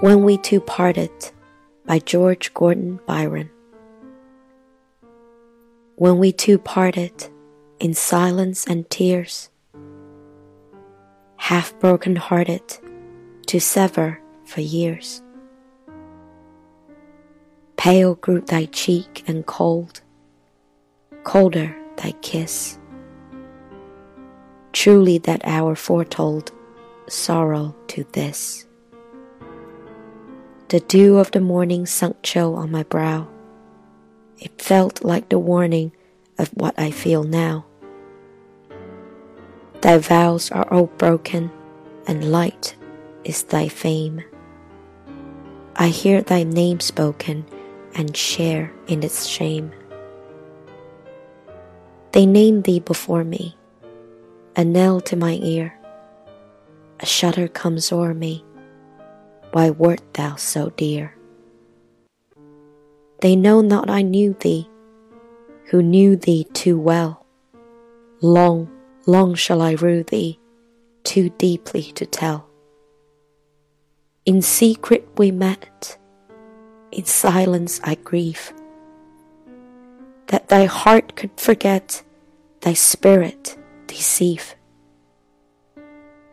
When We Two Parted by George Gordon Byron. When we two parted in silence and tears, half broken hearted to sever for years. Pale grew thy cheek and cold, colder thy kiss. Truly that hour foretold sorrow to this. The dew of the morning sunk chill on my brow. It felt like the warning of what I feel now. Thy vows are all broken, and light is thy fame. I hear thy name spoken and share in its shame. They name thee before me, a knell to my ear. A shudder comes o'er me why wert thou so dear? They know not I knew thee, who knew thee too well. Long, long shall I rue thee, too deeply to tell. In secret we met, in silence I grieve, that thy heart could forget, thy spirit deceive.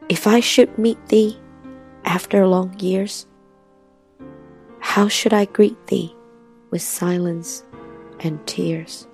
If I should meet thee, after long years? How should I greet thee with silence and tears?